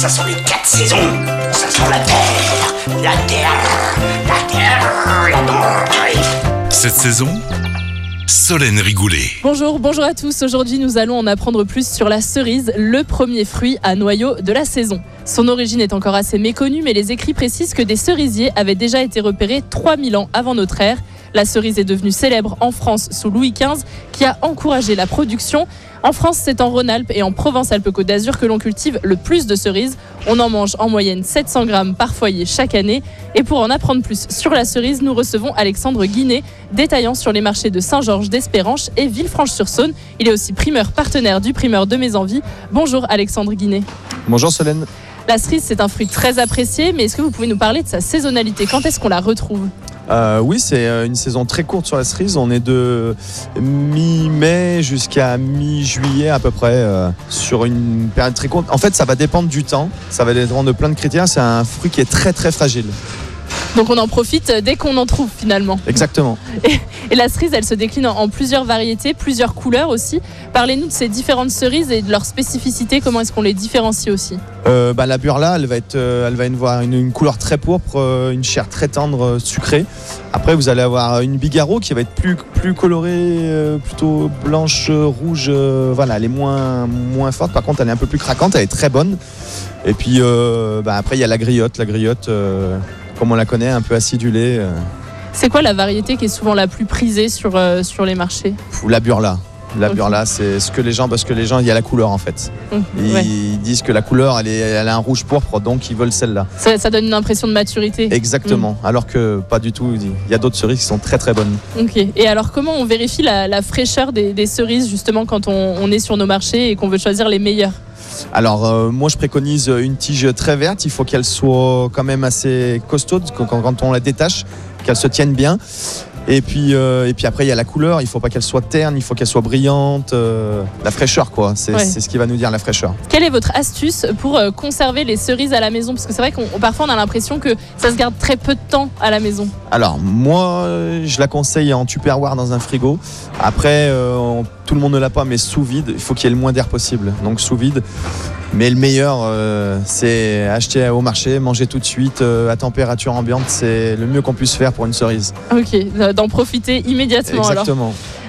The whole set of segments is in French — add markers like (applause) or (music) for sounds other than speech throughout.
Ça sont les quatre saisons. Ça sent la terre, la terre, la terre, la terre. Cette saison, Solène Rigoulet. Bonjour, bonjour à tous. Aujourd'hui, nous allons en apprendre plus sur la cerise, le premier fruit à noyau de la saison. Son origine est encore assez méconnue, mais les écrits précisent que des cerisiers avaient déjà été repérés 3000 ans avant notre ère. La cerise est devenue célèbre en France sous Louis XV, qui a encouragé la production. En France, c'est en Rhône-Alpes et en Provence-Alpes-Côte d'Azur que l'on cultive le plus de cerises. On en mange en moyenne 700 grammes par foyer chaque année. Et pour en apprendre plus sur la cerise, nous recevons Alexandre Guinet, détaillant sur les marchés de Saint-Georges d'Espéranche et Villefranche-sur-Saône. Il est aussi primeur partenaire du primeur de Mes Envies. Bonjour Alexandre Guinet. Bonjour Solène. La cerise, c'est un fruit très apprécié, mais est-ce que vous pouvez nous parler de sa saisonnalité? Quand est-ce qu'on la retrouve? Euh, oui, c'est euh, une saison très courte sur la cerise. On est de mi-mai jusqu'à mi-juillet à peu près euh, sur une période très courte. En fait, ça va dépendre du temps. Ça va dépendre de plein de critères. C'est un fruit qui est très très fragile. Donc on en profite dès qu'on en trouve finalement. Exactement. Et la cerise, elle se décline en- en plusieurs variétés, plusieurs couleurs aussi. Parlez-nous de ces différentes cerises et de leurs spécificités, comment est-ce qu'on les différencie aussi Euh, bah, la burla, elle va être, euh, elle va avoir une, une couleur très pourpre, euh, une chair très tendre, sucrée. Après, vous allez avoir une bigarro qui va être plus, plus colorée, plutôt blanche, rouge. voilà, elle est moins, moins forte. Par contre, elle est un peu plus craquante, elle est très bonne. Et puis, euh, bah, après, il y a la griotte. La griotte, euh, comme on la connaît, un peu acidulée. euh, C'est quoi la variété qui est souvent la plus prisée sur, euh, sur les marchés? Ou la burla. La burla, c'est ce que les gens, parce que les gens, il y a la couleur en fait. Hum, Ils ouais. disent que la couleur, elle, est, elle a un rouge pourpre, donc ils veulent celle-là. ça, ça donne une impression de maturité. Exactement. Alors que pas du tout. Il y a d'autres cerises qui sont très très bonnes. Ok. Et alors comment on vérifie la, la fraîcheur des, des cerises justement quand on, on est sur nos marchés et qu'on veut choisir les meilleures? Alors euh, moi je préconise une tige très verte. Il faut qu'elle soit quand même assez costaud quand, on la détache, qu'elle se tienne bien. Et puis, euh, et puis après il y a la couleur. Il faut pas qu'elle soit terne. Il faut qu'elle soit brillante. euh, la fraîcheur quoi. C'est Ouais. ce qui va nous dire la fraîcheur. Quelle est votre astuce pour conserver les cerises à la maison? Parce que c'est vrai qu'on parfois on a l'impression que ça se garde très peu de temps à la maison. Alors moi je la conseille en tupperware dans un frigo. Après euh, on- tout le monde ne l'a pas mais sous vide. Il faut qu'il y ait le moins d'air possible. Donc sous vide. Mais le meilleur, euh, c'est acheter au marché, manger tout de suite euh, à température ambiante. C'est le mieux qu'on puisse faire pour une cerise. Ok, d'en profiter immédiatement alors.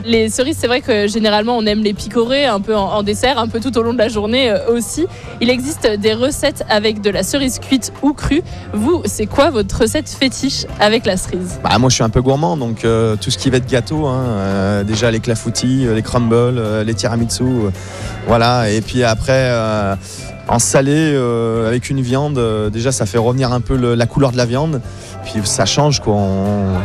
Les cerises, c'est vrai que généralement on aime les picorer un peu en, dessert, un peu tout au long de la journée euh, aussi. Il existe des recettes avec de la cerise cuite ou crue. Vous, c'est quoi votre recette fétiche avec la cerise? Bah, moi, je suis un peu gourmand, donc euh, tout ce qui va être gâteau, hein, euh, déjà les clafoutis, les crumbles, les tiramisu, voilà. Et puis après, en salé euh, avec une viande, euh, déjà ça fait revenir un peu la couleur de la viande. Puis ça change, quoi.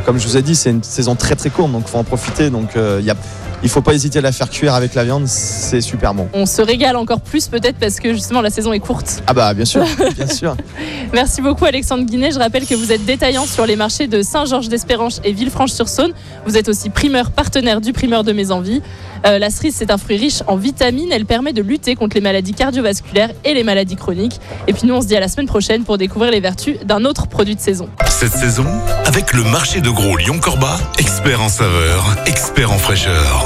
Comme je vous ai dit, c'est une saison très très courte, donc faut en profiter. Donc euh, il y a, il faut pas hésiter à la faire cuire avec la viande, c'est super bon. On se régale encore plus peut-être parce que justement la saison est courte. Ah bah bien sûr, (laughs) bien sûr. Merci beaucoup Alexandre Guinet. Je rappelle que vous êtes détaillant sur les marchés de Saint-Georges d'Espéranche et Villefranche-sur-Saône. Vous êtes aussi primeur partenaire du primeur de Mes Envies. Euh, la cerise, c'est un fruit riche en vitamines. Elle permet de lutter contre les maladies cardiovasculaires et les maladies chroniques. Et puis nous, on se dit à la semaine prochaine pour découvrir les vertus d'un autre produit de saison. Cette saison, avec le marché de gros Lyon-Corba, expert en saveur, expert en fraîcheur.